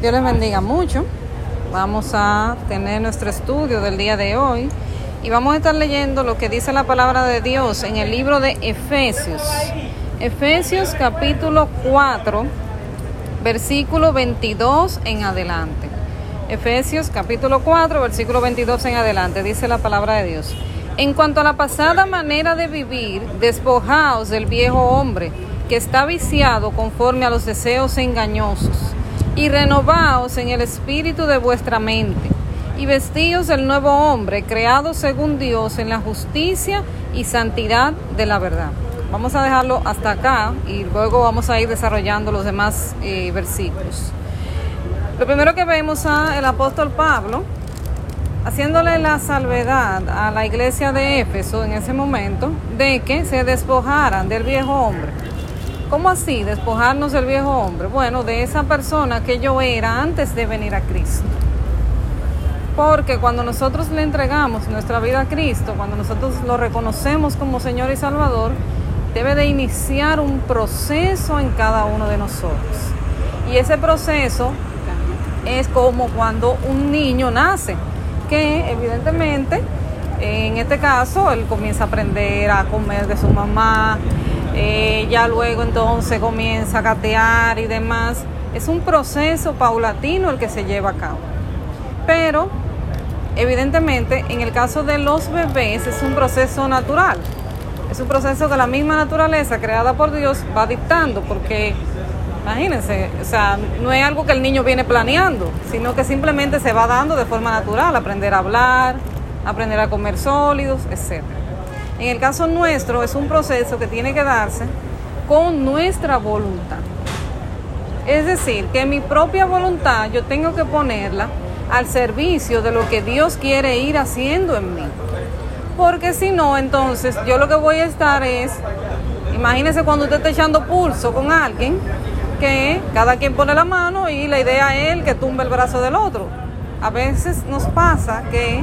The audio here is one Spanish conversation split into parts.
Dios les bendiga mucho. Vamos a tener nuestro estudio del día de hoy y vamos a estar leyendo lo que dice la palabra de Dios en el libro de Efesios. Efesios capítulo 4, versículo 22 en adelante. Efesios capítulo 4, versículo 22 en adelante, dice la palabra de Dios. En cuanto a la pasada manera de vivir, despojaos del viejo hombre, que está viciado conforme a los deseos engañosos, y renovaos en el espíritu de vuestra mente, y vestíos del nuevo hombre, creado según Dios en la justicia y santidad de la verdad. Vamos a dejarlo hasta acá y luego vamos a ir desarrollando los demás eh, versículos. Lo primero que vemos a el apóstol Pablo haciéndole la salvedad a la iglesia de Éfeso en ese momento de que se despojaran del viejo hombre. ¿Cómo así despojarnos del viejo hombre? Bueno, de esa persona que yo era antes de venir a Cristo. Porque cuando nosotros le entregamos nuestra vida a Cristo, cuando nosotros lo reconocemos como Señor y Salvador, debe de iniciar un proceso en cada uno de nosotros. Y ese proceso es como cuando un niño nace, que evidentemente en este caso él comienza a aprender a comer de su mamá, eh, ya luego entonces comienza a catear y demás. Es un proceso paulatino el que se lleva a cabo. Pero evidentemente en el caso de los bebés es un proceso natural. Es un proceso que la misma naturaleza creada por Dios va dictando porque Imagínense, o sea, no es algo que el niño viene planeando, sino que simplemente se va dando de forma natural, aprender a hablar, aprender a comer sólidos, etc. En el caso nuestro es un proceso que tiene que darse con nuestra voluntad. Es decir, que mi propia voluntad yo tengo que ponerla al servicio de lo que Dios quiere ir haciendo en mí. Porque si no, entonces yo lo que voy a estar es, imagínense cuando usted está echando pulso con alguien, que cada quien pone la mano y la idea es que tumbe el brazo del otro. A veces nos pasa que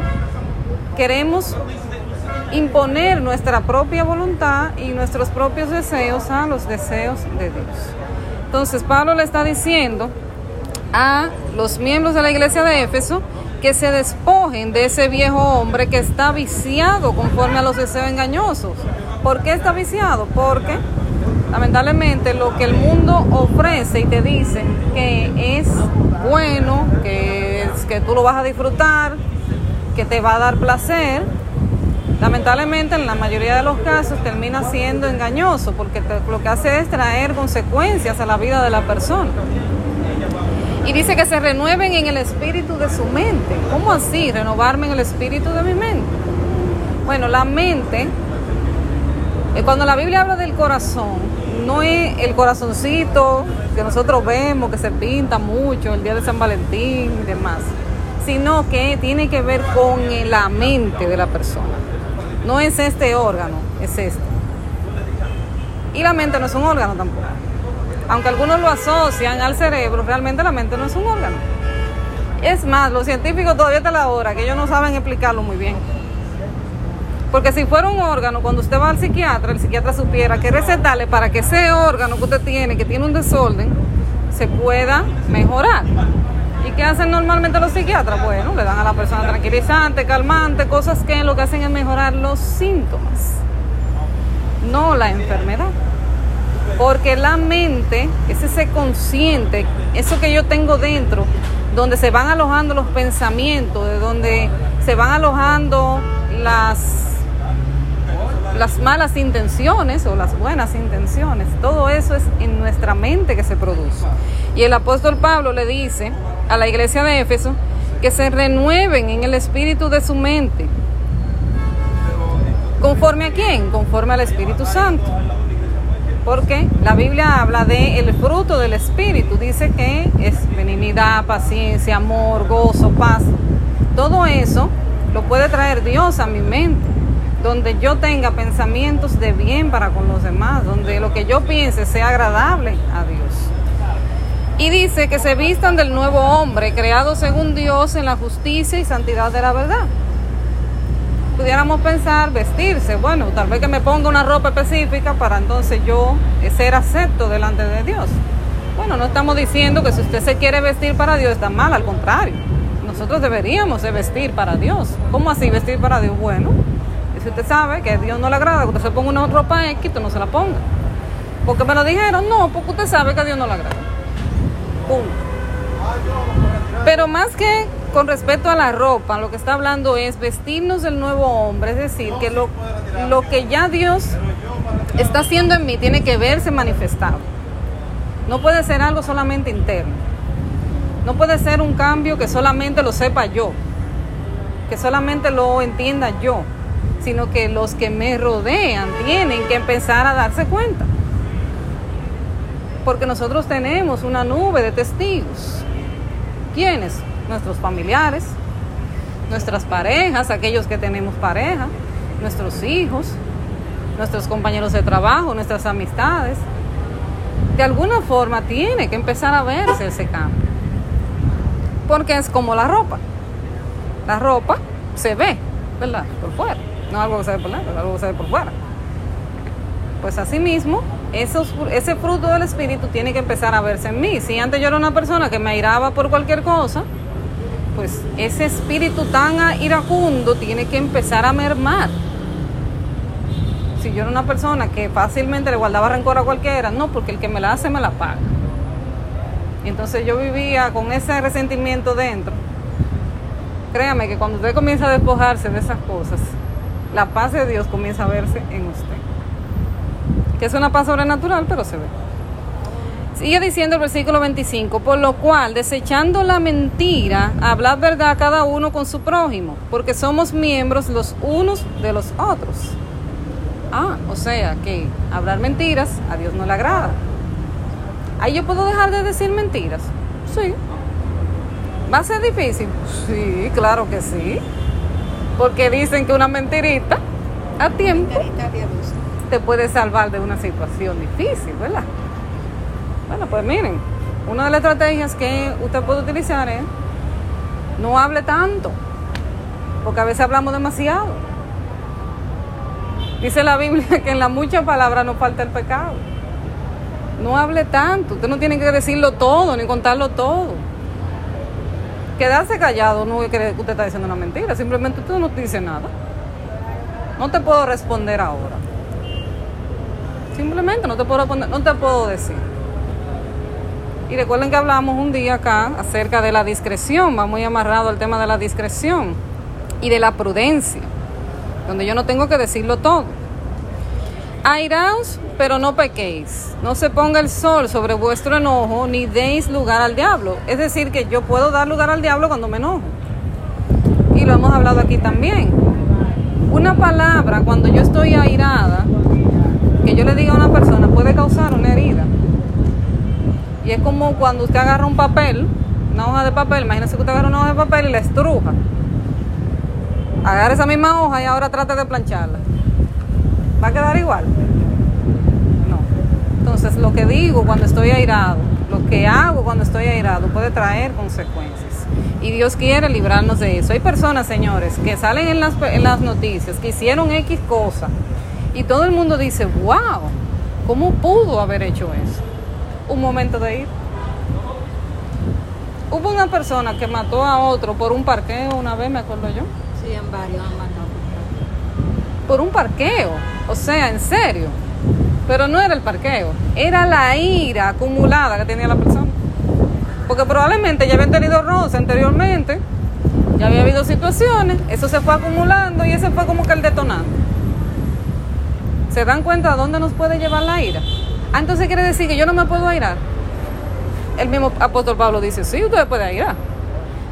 queremos imponer nuestra propia voluntad y nuestros propios deseos a los deseos de Dios. Entonces Pablo le está diciendo a los miembros de la iglesia de Éfeso que se despojen de ese viejo hombre que está viciado conforme a los deseos engañosos. ¿Por qué está viciado? Porque lamentablemente lo que el mundo ofrece y te dice que es bueno, que, es, que tú lo vas a disfrutar, que te va a dar placer, lamentablemente en la mayoría de los casos termina siendo engañoso porque lo que hace es traer consecuencias a la vida de la persona. Y dice que se renueven en el espíritu de su mente. ¿Cómo así? Renovarme en el espíritu de mi mente. Bueno, la mente, eh, cuando la Biblia habla del corazón, no es el corazoncito que nosotros vemos que se pinta mucho el día de San Valentín y demás, sino que tiene que ver con la mente de la persona. No es este órgano, es este. Y la mente no es un órgano tampoco. Aunque algunos lo asocian al cerebro, realmente la mente no es un órgano. Es más, los científicos todavía hasta la hora que ellos no saben explicarlo muy bien. Porque si fuera un órgano, cuando usted va al psiquiatra, el psiquiatra supiera que recetarle para que ese órgano que usted tiene, que tiene un desorden, se pueda mejorar. ¿Y qué hacen normalmente los psiquiatras? Bueno, le dan a la persona tranquilizante, calmante, cosas que lo que hacen es mejorar los síntomas, no la enfermedad. Porque la mente es ese consciente, eso que yo tengo dentro, donde se van alojando los pensamientos, de donde se van alojando las las malas intenciones o las buenas intenciones. Todo eso es en nuestra mente que se produce. Y el apóstol Pablo le dice a la iglesia de Éfeso que se renueven en el espíritu de su mente. ¿Conforme a quién? Conforme al Espíritu Santo. Porque la Biblia habla de el fruto del Espíritu. Dice que es benignidad, paciencia, amor, gozo, paz. Todo eso lo puede traer Dios a mi mente donde yo tenga pensamientos de bien para con los demás, donde lo que yo piense sea agradable a Dios. Y dice que se vistan del nuevo hombre, creado según Dios en la justicia y santidad de la verdad. Pudiéramos pensar vestirse, bueno, tal vez que me ponga una ropa específica para entonces yo ser acepto delante de Dios. Bueno, no estamos diciendo que si usted se quiere vestir para Dios está mal, al contrario. Nosotros deberíamos de vestir para Dios. ¿Cómo así vestir para Dios? Bueno, si usted sabe que a Dios no le agrada que usted se ponga una ropa X, usted no se la ponga. Porque me lo dijeron, no, porque usted sabe que a Dios no le agrada. Pero más que con respecto a la ropa, lo que está hablando es vestirnos del nuevo hombre, es decir, que lo, lo que ya Dios está haciendo en mí tiene que verse manifestado. No puede ser algo solamente interno. No puede ser un cambio que solamente lo sepa yo, que solamente lo entienda yo, sino que los que me rodean tienen que empezar a darse cuenta. Porque nosotros tenemos una nube de testigos. ¿Quiénes? Nuestros familiares, nuestras parejas, aquellos que tenemos pareja, nuestros hijos, nuestros compañeros de trabajo, nuestras amistades. De alguna forma tiene que empezar a verse ese cambio. Porque es como la ropa. La ropa se ve, ¿verdad? Por fuera. No algo que se ve por dentro, algo que se ve por fuera. Pues así mismo, esos, ese fruto del Espíritu tiene que empezar a verse en mí. Si antes yo era una persona que me airaba por cualquier cosa, pues ese espíritu tan iracundo tiene que empezar a mermar. Si yo era una persona que fácilmente le guardaba rencor a cualquiera, no, porque el que me la hace me la paga. Entonces yo vivía con ese resentimiento dentro. Créame que cuando usted comienza a despojarse de esas cosas, la paz de Dios comienza a verse en usted que es una paz sobrenatural, pero se ve. Sigue diciendo el versículo 25, por lo cual, desechando la mentira, hablad verdad cada uno con su prójimo, porque somos miembros los unos de los otros. Ah, o sea que hablar mentiras a Dios no le agrada. ¿Ahí yo puedo dejar de decir mentiras? Sí. ¿Va a ser difícil? Sí, claro que sí. Porque dicen que una mentirita a tiempo te puede salvar de una situación difícil, ¿verdad? Bueno, pues miren, una de las estrategias que usted puede utilizar es no hable tanto, porque a veces hablamos demasiado. Dice la Biblia que en la mucha palabra no falta el pecado. No hable tanto, usted no tiene que decirlo todo ni contarlo todo. Quedarse callado no es que usted está diciendo una mentira, simplemente usted no te dice nada. No te puedo responder ahora. Simplemente no te puedo no te puedo decir. Y recuerden que hablamos un día acá acerca de la discreción, va muy amarrado al tema de la discreción y de la prudencia, donde yo no tengo que decirlo todo. Airaos, pero no pequéis. No se ponga el sol sobre vuestro enojo, ni deis lugar al diablo. Es decir, que yo puedo dar lugar al diablo cuando me enojo. Y lo hemos hablado aquí también. Una palabra, cuando yo estoy airada, que yo le diga a una persona puede causar una herida. Y es como cuando usted agarra un papel, una hoja de papel, imagínese que usted agarra una hoja de papel y la estruja. Agarra esa misma hoja y ahora trata de plancharla. ¿Va a quedar igual? No. Entonces, lo que digo cuando estoy airado, lo que hago cuando estoy airado puede traer consecuencias. Y Dios quiere librarnos de eso. Hay personas, señores, que salen en las, en las noticias, que hicieron X cosa y todo el mundo dice, wow, ¿cómo pudo haber hecho eso? Un momento de ir. Hubo una persona que mató a otro por un parqueo una vez, me acuerdo yo. Sí, en varios han matado por un parqueo. O sea, en serio. Pero no era el parqueo, era la ira acumulada que tenía la persona. Porque probablemente ya habían tenido roce anteriormente, ya había habido situaciones, eso se fue acumulando y ese fue como que el detonante. ¿Se dan cuenta a dónde nos puede llevar la ira? Ah, entonces quiere decir que yo no me puedo airar. El mismo apóstol Pablo dice, sí, usted puede airar.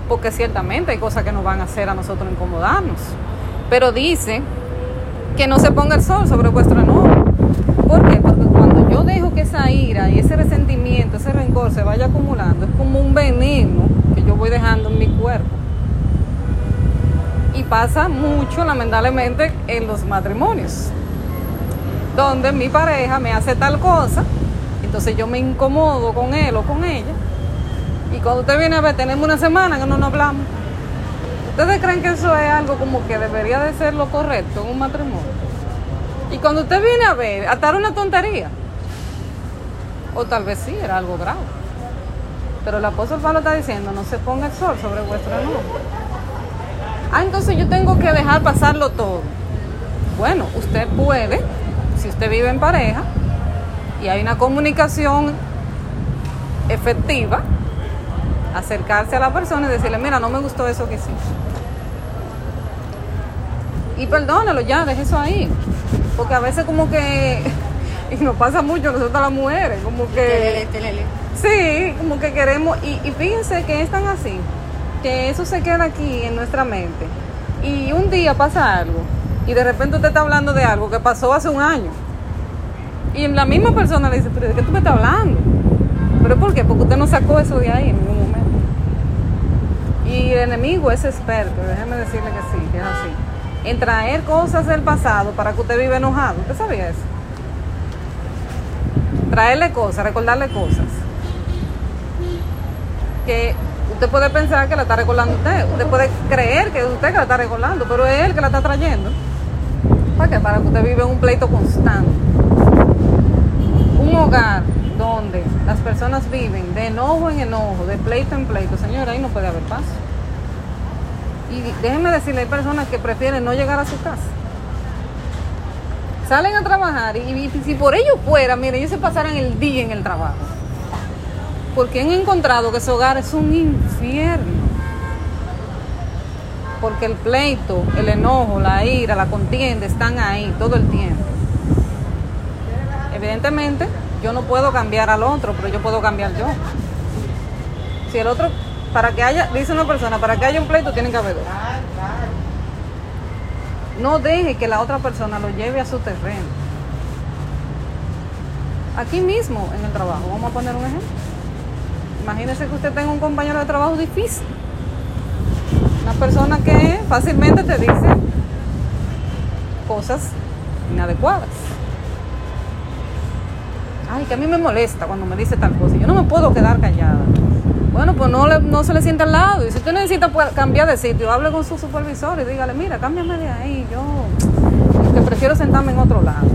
Porque ciertamente hay cosas que nos van a hacer a nosotros incomodarnos. Pero dice que no se ponga el sol sobre vuestro enojo. ¿Por qué? Porque cuando yo dejo que esa ira y ese resentimiento, ese rencor se vaya acumulando, es como un veneno que yo voy dejando en mi cuerpo. Y pasa mucho, lamentablemente, en los matrimonios donde mi pareja me hace tal cosa, entonces yo me incomodo con él o con ella, y cuando usted viene a ver, tenemos una semana que no nos hablamos. ¿Ustedes creen que eso es algo como que debería de ser lo correcto en un matrimonio? Y cuando usted viene a ver, atar una tontería. O tal vez sí, era algo grave. Pero el apóstol Pablo está diciendo, no se ponga el sol sobre vuestro enojo. Ah, entonces yo tengo que dejar pasarlo todo. Bueno, usted puede, si usted vive en pareja y hay una comunicación efectiva, acercarse a la persona y decirle, mira, no me gustó eso que hiciste. Y perdónalo ya, deje eso ahí. Porque a veces como que, y nos pasa mucho nosotros las mujeres, como que... Sí, como que queremos, y, y fíjense que es tan así, que eso se queda aquí en nuestra mente. Y un día pasa algo, y de repente usted está hablando de algo que pasó hace un año. Y la misma persona le dice, pero ¿de qué tú me estás hablando? ¿Pero por qué? Porque usted no sacó eso de ahí en ningún momento. Y el enemigo es experto, déjeme decirle que sí, que es así. En traer cosas del pasado para que usted viva enojado. ¿Usted sabía eso? Traerle cosas, recordarle cosas. Que usted puede pensar que la está recordando usted. Usted puede creer que es usted que la está recordando, pero es él que la está trayendo. ¿Para qué? Para que usted viva en un pleito constante. Un hogar donde las personas viven de enojo en enojo, de pleito en pleito, señora, ahí no puede haber paz. Y déjenme decirle, hay personas que prefieren no llegar a su casa. Salen a trabajar y, si por ello fuera, miren, ellos se pasaran el día en el trabajo. Porque han encontrado que su hogar es un infierno. Porque el pleito, el enojo, la ira, la contienda están ahí todo el tiempo. Evidentemente, yo no puedo cambiar al otro, pero yo puedo cambiar yo. Si el otro, para que haya, dice una persona, para que haya un pleito tiene que haber dos. No deje que la otra persona lo lleve a su terreno. Aquí mismo en el trabajo, vamos a poner un ejemplo. Imagínese que usted tenga un compañero de trabajo difícil. Una persona que fácilmente te dice cosas inadecuadas ay, que a mí me molesta cuando me dice tal cosa. Yo no me puedo quedar callada. Bueno, pues no, no se le sienta al lado. Y si usted necesita cambiar de sitio, hable con su supervisor y dígale, mira, cámbiame de ahí. Yo prefiero sentarme en otro lado.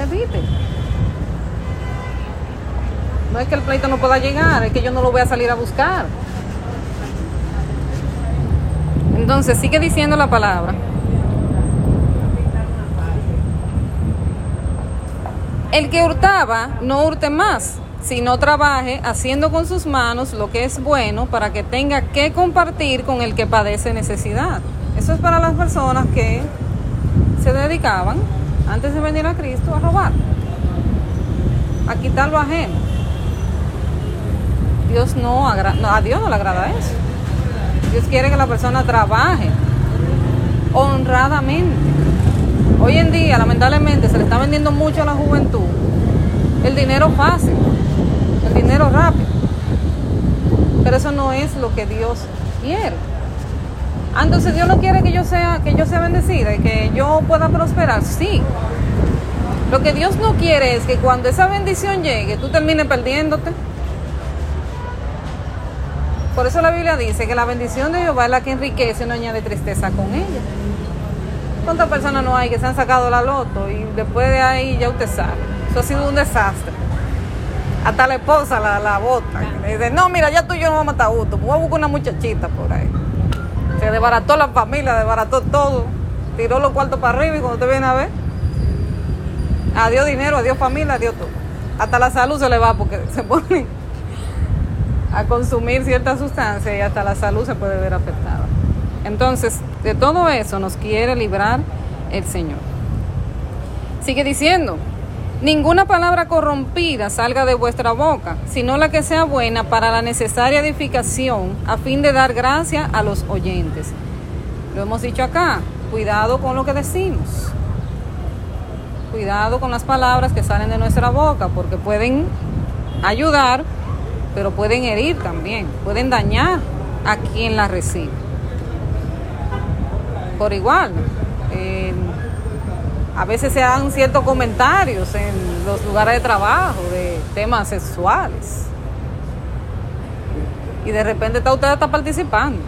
Evite. No es que el pleito no pueda llegar, es que yo no lo voy a salir a buscar. Entonces, sigue diciendo la palabra. El que hurtaba, no hurte más, sino trabaje haciendo con sus manos lo que es bueno para que tenga que compartir con el que padece necesidad. Eso es para las personas que se dedicaban, antes de venir a Cristo, a robar, a quitar lo ajeno. Dios no, no, a Dios no le agrada eso. Dios quiere que la persona trabaje honradamente Hoy en día, lamentablemente, se le está vendiendo mucho a la juventud el dinero fácil, el dinero rápido. Pero eso no es lo que Dios quiere. Ah, entonces Dios no quiere que yo sea, que yo sea bendecida y que yo pueda prosperar. Sí. Lo que Dios no quiere es que cuando esa bendición llegue, tú termines perdiéndote. Por eso la Biblia dice que la bendición de Jehová es la que enriquece y no añade tristeza con ella. ¿Cuántas personas no hay que se han sacado la loto y después de ahí ya usted sabe? Eso ha sido un desastre. Hasta la esposa la, la bota. Dice, no, mira, ya tú y yo no vamos a matar gusto. Voy a buscar una muchachita por ahí. Se desbarató la familia, desbarató todo. Tiró los cuartos para arriba y cuando te viene a ver, adiós dinero, adiós familia, adiós todo. Hasta la salud se le va porque se pone a consumir ciertas sustancias y hasta la salud se puede ver afectada. Entonces, de todo eso nos quiere librar el Señor. Sigue diciendo, ninguna palabra corrompida salga de vuestra boca, sino la que sea buena para la necesaria edificación, a fin de dar gracia a los oyentes. Lo hemos dicho acá, cuidado con lo que decimos. Cuidado con las palabras que salen de nuestra boca, porque pueden ayudar, pero pueden herir también, pueden dañar a quien las recibe por igual. a veces se dan ciertos comentarios en los lugares de trabajo de temas sexuales. Y de repente está usted está participando.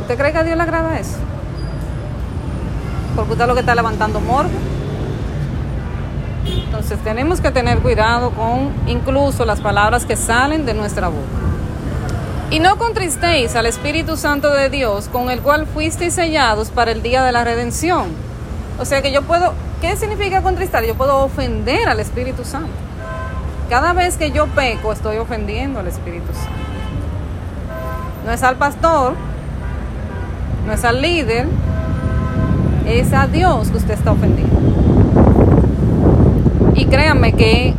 ¿Usted cree que a Dios le agrada eso? Porque usted es lo que está levantando morbo. Entonces tenemos que tener cuidado con incluso las palabras que salen de nuestra boca. Y no contristéis al Espíritu Santo de Dios, con el cual fuisteis sellados para el día de la redención. O sea que yo puedo, ¿qué significa contristar? Yo puedo ofender al Espíritu Santo. Cada vez que yo peco, estoy ofendiendo al Espíritu Santo. No es al pastor, no es al líder, es a Dios que usted está ofendiendo. Y créanme que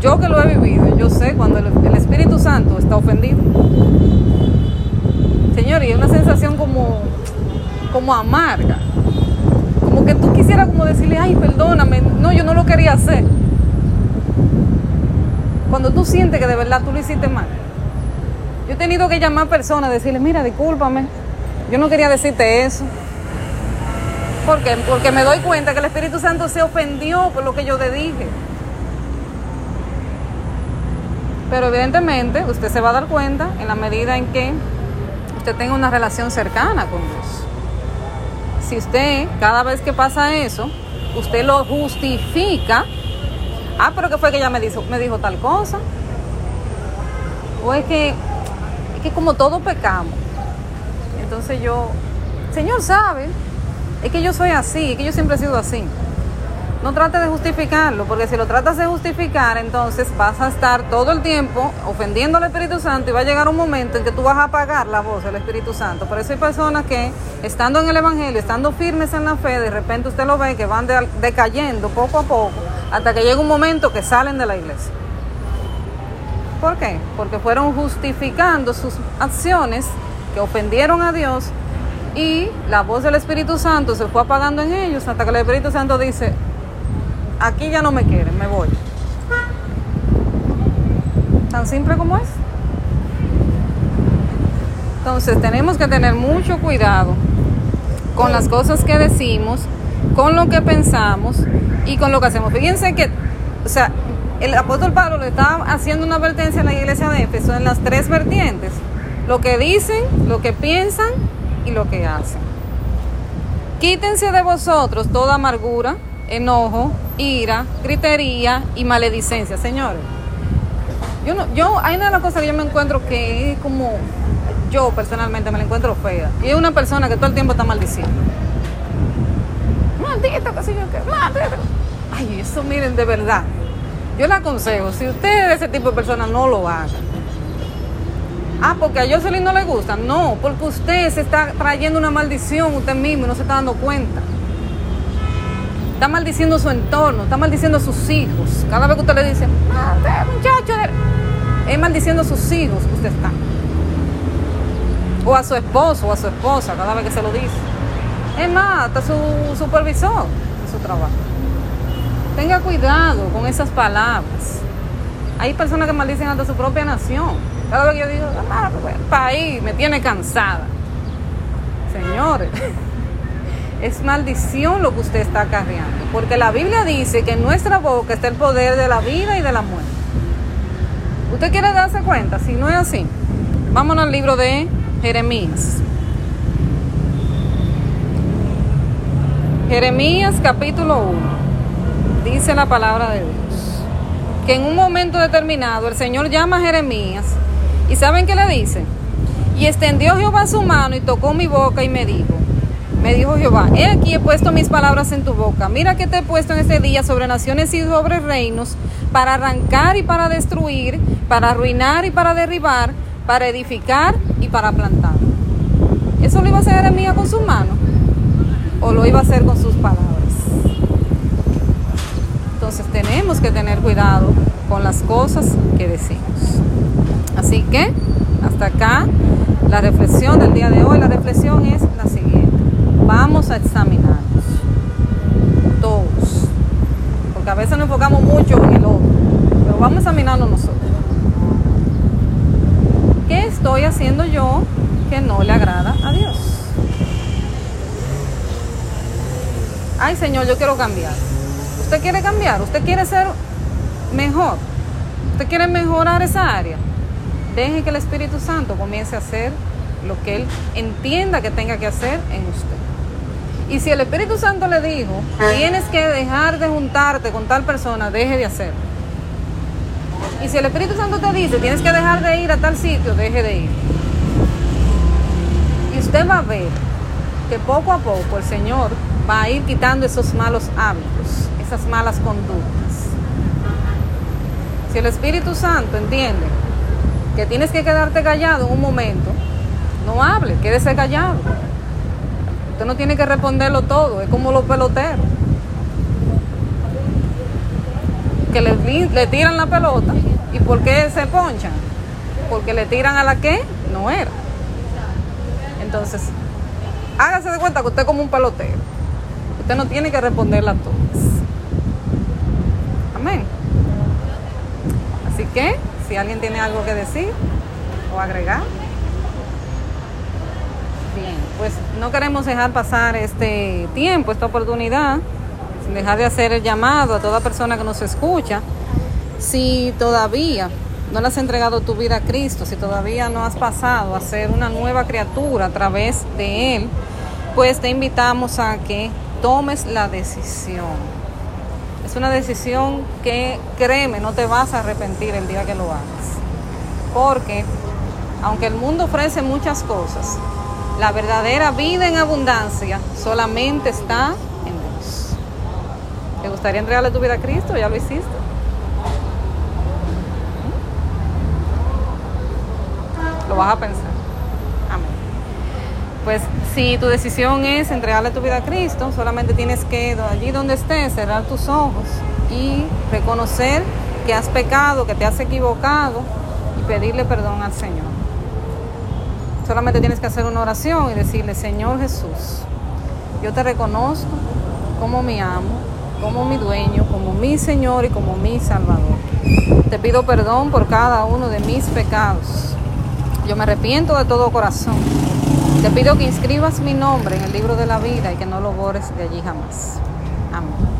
yo que lo he vivido, yo sé cuando el, Espíritu Santo está ofendido. Señor, y es una sensación como, como amarga. Como que tú quisieras como decirle, ay, perdóname, no, yo no lo quería hacer. Cuando tú sientes que de verdad tú lo hiciste mal. Yo he tenido que llamar a personas, decirle, mira, discúlpame, yo no quería decirte eso. ¿Por qué? Porque me doy cuenta que el Espíritu Santo se ofendió por lo que yo le dije. Pero evidentemente usted se va a dar cuenta en la medida en que usted tenga una relación cercana con Dios. Si usted, cada vez que pasa eso, usted lo justifica, ah, pero que fue que ella me dijo, me dijo tal cosa. O es que, es que como todos pecamos. Entonces yo, Señor sabe, es que yo soy así, es que yo siempre he sido así. No trate de justificarlo, porque si lo tratas de justificar, entonces vas a estar todo el tiempo ofendiendo al Espíritu Santo y va a llegar un momento en que tú vas a apagar la voz del Espíritu Santo. Por eso hay personas que, estando en el Evangelio, estando firmes en la fe, de repente usted lo ve que van decayendo poco a poco, hasta que llega un momento que salen de la iglesia. ¿Por qué? Porque fueron justificando sus acciones que ofendieron a Dios y la voz del Espíritu Santo se fue apagando en ellos hasta que el Espíritu Santo dice, aquí ya no me quieren, me voy. Tan simple como es. Entonces tenemos que tener mucho cuidado con las cosas que decimos, con lo que pensamos y con lo que hacemos. Fíjense que, o sea, el apóstol Pablo le estaba haciendo una advertencia a la iglesia de Éfeso en las tres vertientes. Lo que dicen, lo que piensan y lo que hacen. Quítense de vosotros toda amargura, enojo, ira, gritería y maledicencia, señores. Yo no, yo, hay una de las cosas que yo me encuentro que es como, yo personalmente me la encuentro fea. Y es una persona que todo el tiempo está maldiciendo. Maldito, qué sé yo qué, maldito. Ay, eso miren, de verdad. Yo le aconsejo, si usted es ese tipo de persona, no lo haga. Ah, porque a Jocelyn no le gusta. No, porque usted se está trayendo una maldición usted mismo y no se está dando cuenta. Está maldiciendo su entorno, está maldiciendo a sus hijos. Cada vez que usted le dice, ah, muchacho, es maldiciendo a sus hijos que usted está. O a su esposo o a su esposa, cada vez que se lo dice. Es más, hasta su supervisor su trabajo. Tenga cuidado con esas palabras. Hay personas que maldicen hasta su propia nación. Cada vez que yo digo, ah, pues, país me tiene cansada. Señores, es maldición lo que usted está acarreando. Porque la Biblia dice que en nuestra boca está el poder de la vida y de la muerte. ¿Usted quiere darse cuenta? Si no es así, vámonos al libro de Jeremías. Jeremías capítulo 1. Dice la palabra de Dios. Que en un momento determinado el Señor llama a Jeremías ¿Y saben qué le dice? Y extendió Jehová su mano y tocó mi boca y me dijo, me dijo Jehová, he aquí he puesto mis palabras en tu boca. Mira que te he puesto en este día sobre naciones y sobre reinos, para arrancar y para destruir, para arruinar y para derribar, para edificar y para plantar. ¿Eso lo iba a hacer Jeremías con su mano? ¿O lo iba a hacer con sus palabras? Entonces tenemos que tener cuidado con las cosas que decimos. Así que hasta acá la reflexión del día de hoy. La reflexión es la siguiente. Vamos a examinarnos todos. Porque a veces nos enfocamos mucho en el otro. Pero vamos a examinarnos nosotros. ¿Qué estoy haciendo yo que no le agrada a Dios? Ay Señor, yo quiero cambiar. ¿Usted quiere cambiar? ¿Usted quiere ser mejor? ¿Usted quiere mejorar esa área? Deje que el Espíritu Santo comience a hacer lo que Él entienda que tenga que hacer en usted. Y si el Espíritu Santo le dijo, tienes que dejar de juntarte con tal persona, deje de hacerlo. Y si el Espíritu Santo te dice, tienes que dejar de ir a tal sitio, deje de ir. Y usted va a ver que poco a poco el Señor va a ir quitando esos malos hábitos, esas malas conductas. Si el Espíritu Santo entiende que tienes que quedarte callado en un momento, no hable, quédese callado. Usted no tiene que responderlo todo, es como los peloteros. Que le, le tiran la pelota y ¿por qué se ponchan? Porque le tiran a la que no era. Entonces, hágase de cuenta que usted es como un pelotero. Usted no tiene que responderla a todas. Amén. Así que, si alguien tiene algo que decir o agregar. Bien, pues no queremos dejar pasar este tiempo, esta oportunidad, sin dejar de hacer el llamado a toda persona que nos escucha. Si todavía no le has entregado tu vida a Cristo, si todavía no has pasado a ser una nueva criatura a través de Él, pues te invitamos a que tomes la decisión. Es una decisión que, créeme, no te vas a arrepentir el día que lo hagas. Porque, aunque el mundo ofrece muchas cosas, la verdadera vida en abundancia solamente está en Dios. ¿Te gustaría entregarle tu vida a Cristo? ¿Ya lo hiciste? Lo vas a pensar. Pues si tu decisión es entregarle tu vida a Cristo, solamente tienes que allí donde estés cerrar tus ojos y reconocer que has pecado, que te has equivocado y pedirle perdón al Señor. Solamente tienes que hacer una oración y decirle, Señor Jesús, yo te reconozco como mi amo, como mi dueño, como mi Señor y como mi Salvador. Te pido perdón por cada uno de mis pecados. Yo me arrepiento de todo corazón. Te pido que inscribas mi nombre en el libro de la vida y que no lo borres de allí jamás. Amén.